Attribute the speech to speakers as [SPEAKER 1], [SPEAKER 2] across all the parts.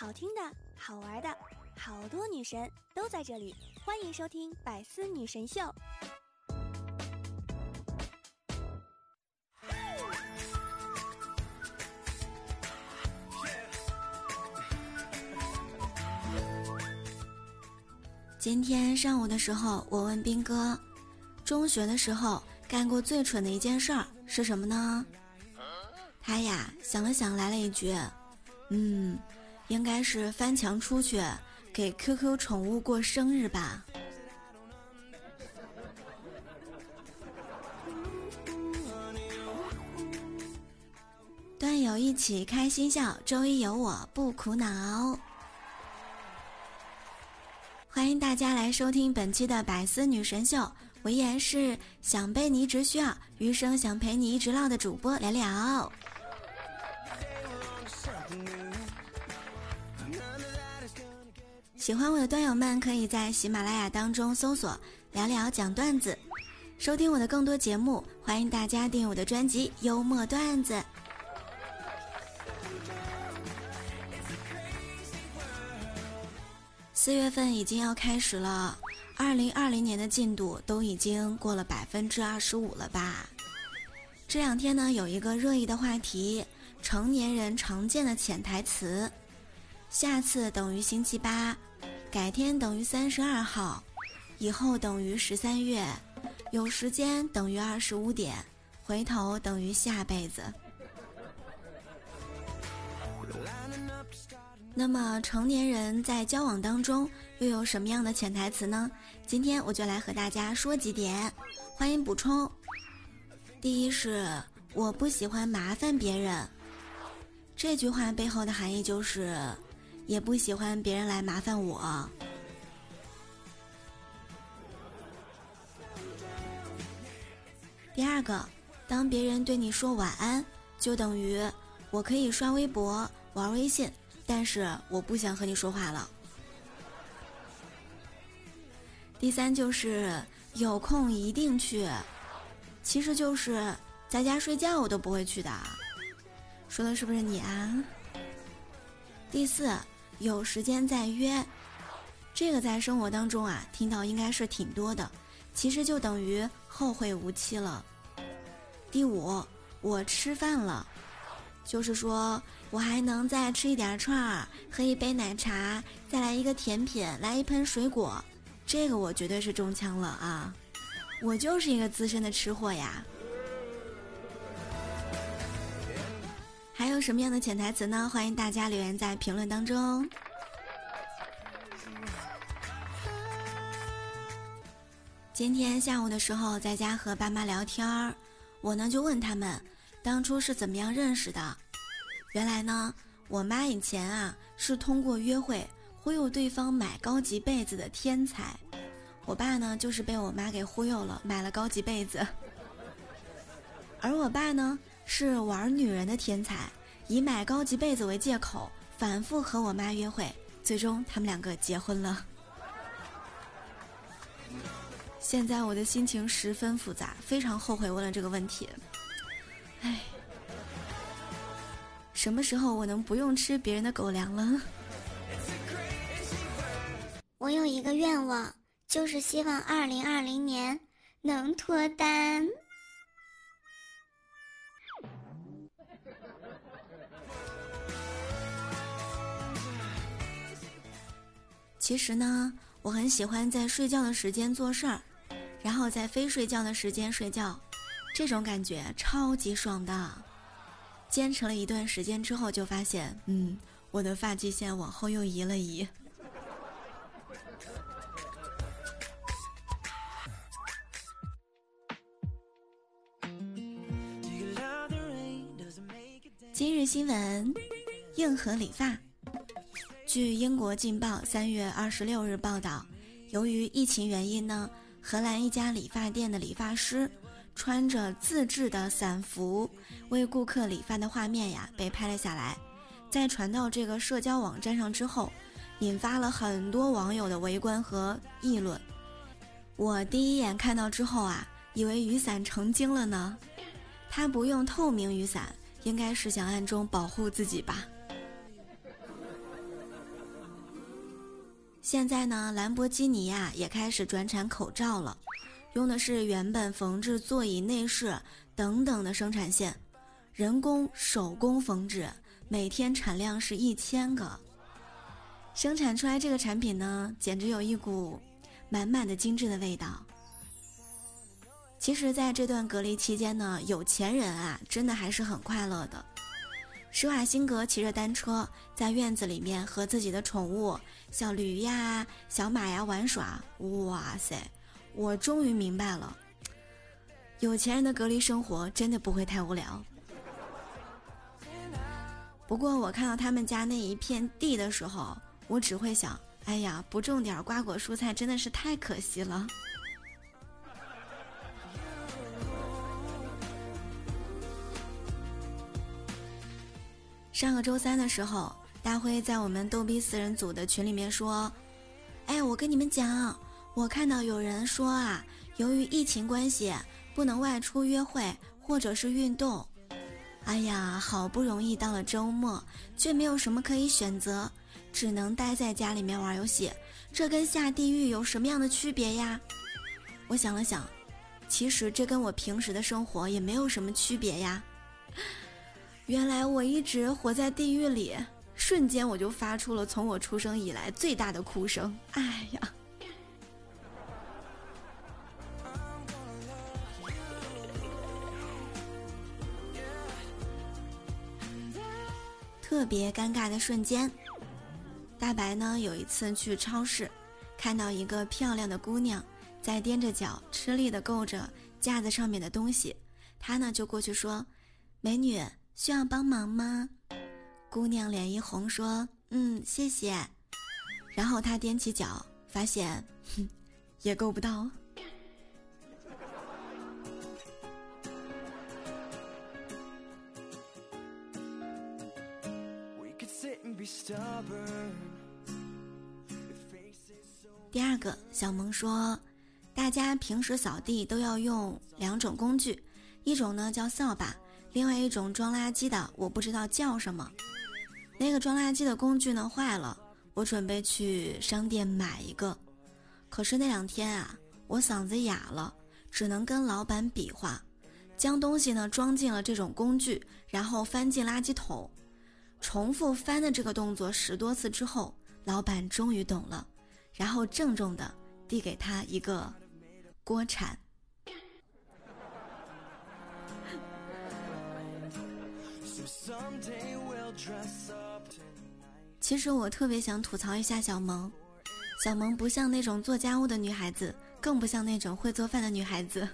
[SPEAKER 1] 好听的、好玩的，好多女神都在这里，欢迎收听《百思女神秀》。
[SPEAKER 2] 今天上午的时候，我问兵哥，中学的时候干过最蠢的一件事儿是什么呢？他呀想了想，来了一句：“嗯，应该是翻墙出去给 QQ 宠物过生日吧。”段友一起开心笑，周一有我不苦恼。欢迎大家来收听本期的百思女神秀，我依然是想被你一直需要，余生想陪你一直唠的主播聊聊。喜欢我的段友们，可以在喜马拉雅当中搜索“聊聊讲段子”，收听我的更多节目。欢迎大家订阅我的专辑《幽默段子》。四月份已经要开始了，二零二零年的进度都已经过了百分之二十五了吧？这两天呢，有一个热议的话题，成年人常见的潜台词：下次等于星期八，改天等于三十二号，以后等于十三月，有时间等于二十五点，回头等于下辈子。那么成年人在交往当中又有什么样的潜台词呢？今天我就来和大家说几点，欢迎补充。第一是我不喜欢麻烦别人，这句话背后的含义就是也不喜欢别人来麻烦我。第二个，当别人对你说晚安，就等于我可以刷微博、玩微信。但是我不想和你说话了。第三就是有空一定去，其实就是在家睡觉我都不会去的。说的是不是你啊？第四，有时间再约，这个在生活当中啊听到应该是挺多的，其实就等于后会无期了。第五，我吃饭了。就是说我还能再吃一点串儿，喝一杯奶茶，再来一个甜品，来一盆水果，这个我绝对是中枪了啊！我就是一个资深的吃货呀。还有什么样的潜台词呢？欢迎大家留言在评论当中。今天下午的时候，在家和爸妈聊天儿，我呢就问他们。当初是怎么样认识的？原来呢，我妈以前啊是通过约会忽悠对方买高级被子的天才，我爸呢就是被我妈给忽悠了，买了高级被子。而我爸呢是玩女人的天才，以买高级被子为借口，反复和我妈约会，最终他们两个结婚了。现在我的心情十分复杂，非常后悔问了这个问题。唉，什么时候我能不用吃别人的狗粮了？
[SPEAKER 3] 我有一个愿望，就是希望二零二零年能脱单。
[SPEAKER 2] 其实呢，我很喜欢在睡觉的时间做事儿，然后在非睡觉的时间睡觉。这种感觉超级爽的，坚持了一段时间之后，就发现，嗯，我的发际线往后又移了移。今日新闻：硬核理发。据英国《劲报》三月二十六日报道，由于疫情原因呢，荷兰一家理发店的理发师。穿着自制的伞服为顾客理发的画面呀，被拍了下来，在传到这个社交网站上之后，引发了很多网友的围观和议论。我第一眼看到之后啊，以为雨伞成精了呢。他不用透明雨伞，应该是想暗中保护自己吧。现在呢，兰博基尼呀也开始转产口罩了，用的是原本缝制座椅内饰等等的生产线，人工手工缝制，每天产量是一千个。生产出来这个产品呢，简直有一股满满的精致的味道。其实，在这段隔离期间呢，有钱人啊，真的还是很快乐的。施瓦辛格骑着单车在院子里面和自己的宠物小驴呀、小马呀玩耍。哇塞，我终于明白了，有钱人的隔离生活真的不会太无聊。不过，我看到他们家那一片地的时候，我只会想：哎呀，不种点瓜果蔬菜真的是太可惜了。上个周三的时候，大辉在我们逗逼四人组的群里面说：“哎，我跟你们讲，我看到有人说啊，由于疫情关系，不能外出约会或者是运动。哎呀，好不容易到了周末，却没有什么可以选择，只能待在家里面玩游戏。这跟下地狱有什么样的区别呀？”我想了想，其实这跟我平时的生活也没有什么区别呀。原来我一直活在地狱里，瞬间我就发出了从我出生以来最大的哭声。哎呀！特别尴尬的瞬间，大白呢有一次去超市，看到一个漂亮的姑娘在踮着脚吃力的够着架子上面的东西，他呢就过去说：“美女。”需要帮忙吗？姑娘脸一红，说：“嗯，谢谢。”然后她踮起脚，发现，哼，也够不到。第二个，小萌说：“大家平时扫地都要用两种工具，一种呢叫扫把。”另外一种装垃圾的，我不知道叫什么。那个装垃圾的工具呢坏了，我准备去商店买一个。可是那两天啊，我嗓子哑了，只能跟老板比划，将东西呢装进了这种工具，然后翻进垃圾桶，重复翻的这个动作十多次之后，老板终于懂了，然后郑重的递给他一个锅铲。其实我特别想吐槽一下小萌，小萌不像那种做家务的女孩子，更不像那种会做饭的女孩子。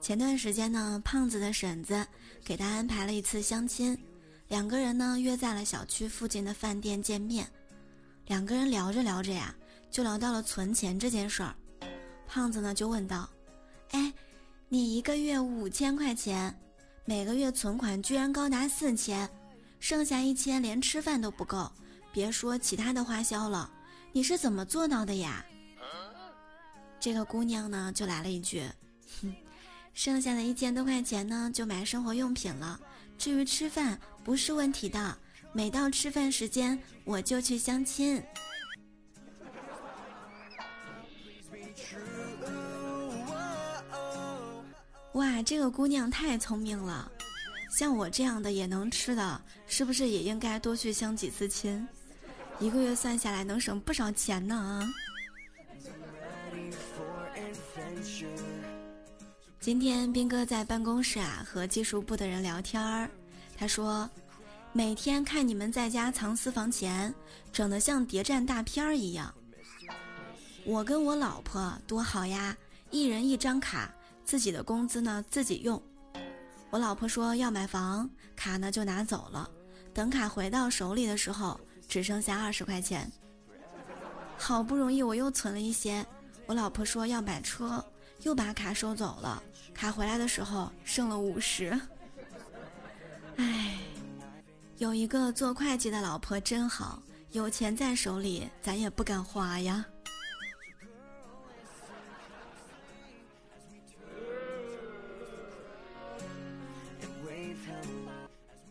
[SPEAKER 2] 前段时间呢，胖子的婶子给他安排了一次相亲，两个人呢约在了小区附近的饭店见面。两个人聊着聊着呀，就聊到了存钱这件事儿。胖子呢就问道：“哎。”你一个月五千块钱，每个月存款居然高达四千，剩下一千连吃饭都不够，别说其他的花销了。你是怎么做到的呀？这个姑娘呢就来了一句：“哼，剩下的一千多块钱呢就买生活用品了，至于吃饭不是问题的，每到吃饭时间我就去相亲。”哇，这个姑娘太聪明了，像我这样的也能吃的，是不是也应该多去相几次亲？一个月算下来能省不少钱呢啊！今天斌哥在办公室啊和技术部的人聊天儿，他说，每天看你们在家藏私房钱，整得像谍战大片儿一样。我跟我老婆多好呀，一人一张卡。自己的工资呢自己用，我老婆说要买房，卡呢就拿走了，等卡回到手里的时候只剩下二十块钱。好不容易我又存了一些，我老婆说要买车，又把卡收走了，卡回来的时候剩了五十。唉，有一个做会计的老婆真好，有钱在手里咱也不敢花呀。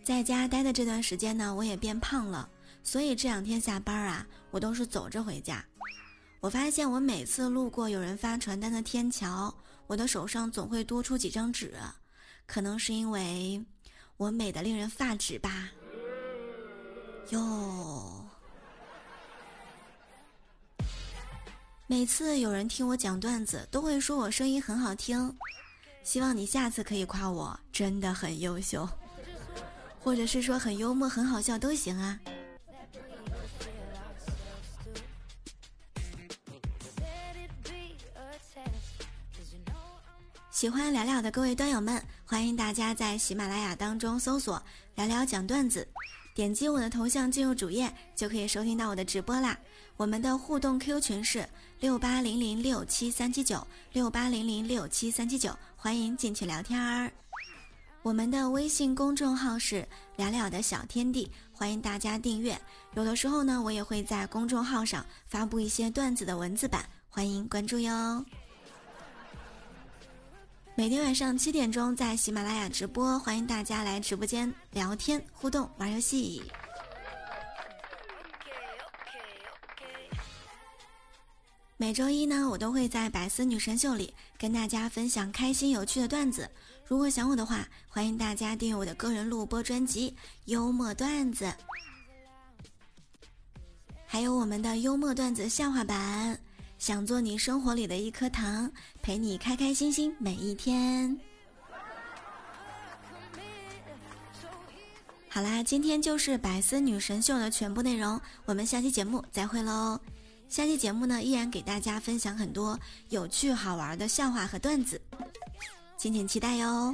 [SPEAKER 2] 在家待的这段时间呢，我也变胖了，所以这两天下班啊，我都是走着回家。我发现我每次路过有人发传单的天桥，我的手上总会多出几张纸，可能是因为我美的令人发指吧。哟，每次有人听我讲段子，都会说我声音很好听，希望你下次可以夸我真的很优秀，或者是说很幽默、很好笑都行啊。喜欢聊聊的各位端友们，欢迎大家在喜马拉雅当中搜索“聊聊讲段子”，点击我的头像进入主页，就可以收听到我的直播啦。我们的互动 Q 群是六八零零六七三七九六八零零六七三七九，欢迎进去聊天儿。我们的微信公众号是“聊聊的小天地”，欢迎大家订阅。有的时候呢，我也会在公众号上发布一些段子的文字版，欢迎关注哟。每天晚上七点钟在喜马拉雅直播，欢迎大家来直播间聊天互动玩游戏。每周一呢，我都会在百思女神秀里跟大家分享开心有趣的段子。如果想我的话，欢迎大家订阅我的个人录播专辑《幽默段子》，还有我们的幽默段子笑话版。想做你生活里的一颗糖，陪你开开心心每一天。好啦，今天就是百思女神秀的全部内容，我们下期节目再会喽。下期节目呢，依然给大家分享很多有趣好玩的笑话和段子，敬请期待哟。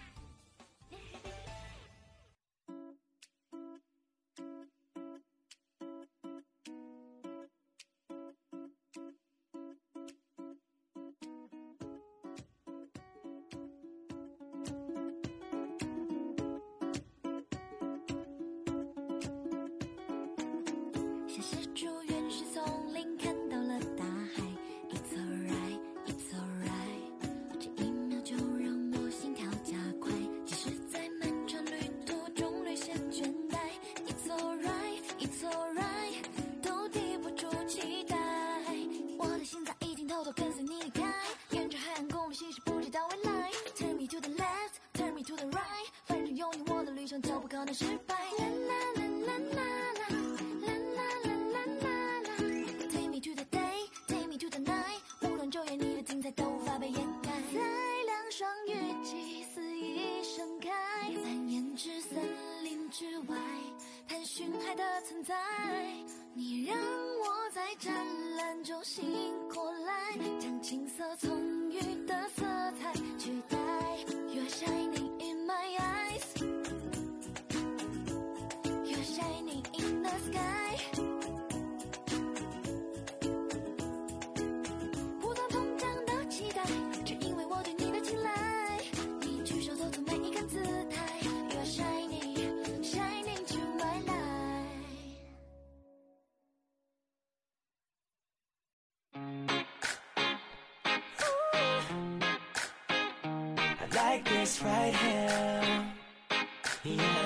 [SPEAKER 1] 我的失败啦啦啦啦啦啦啦啦啦啦啦啦 take me to the day take me to the night 无论昼夜你的精彩都无法被掩盖在凉爽雨季肆意盛开蔓延至森林之外探寻海的存在 like this right here. Yeah.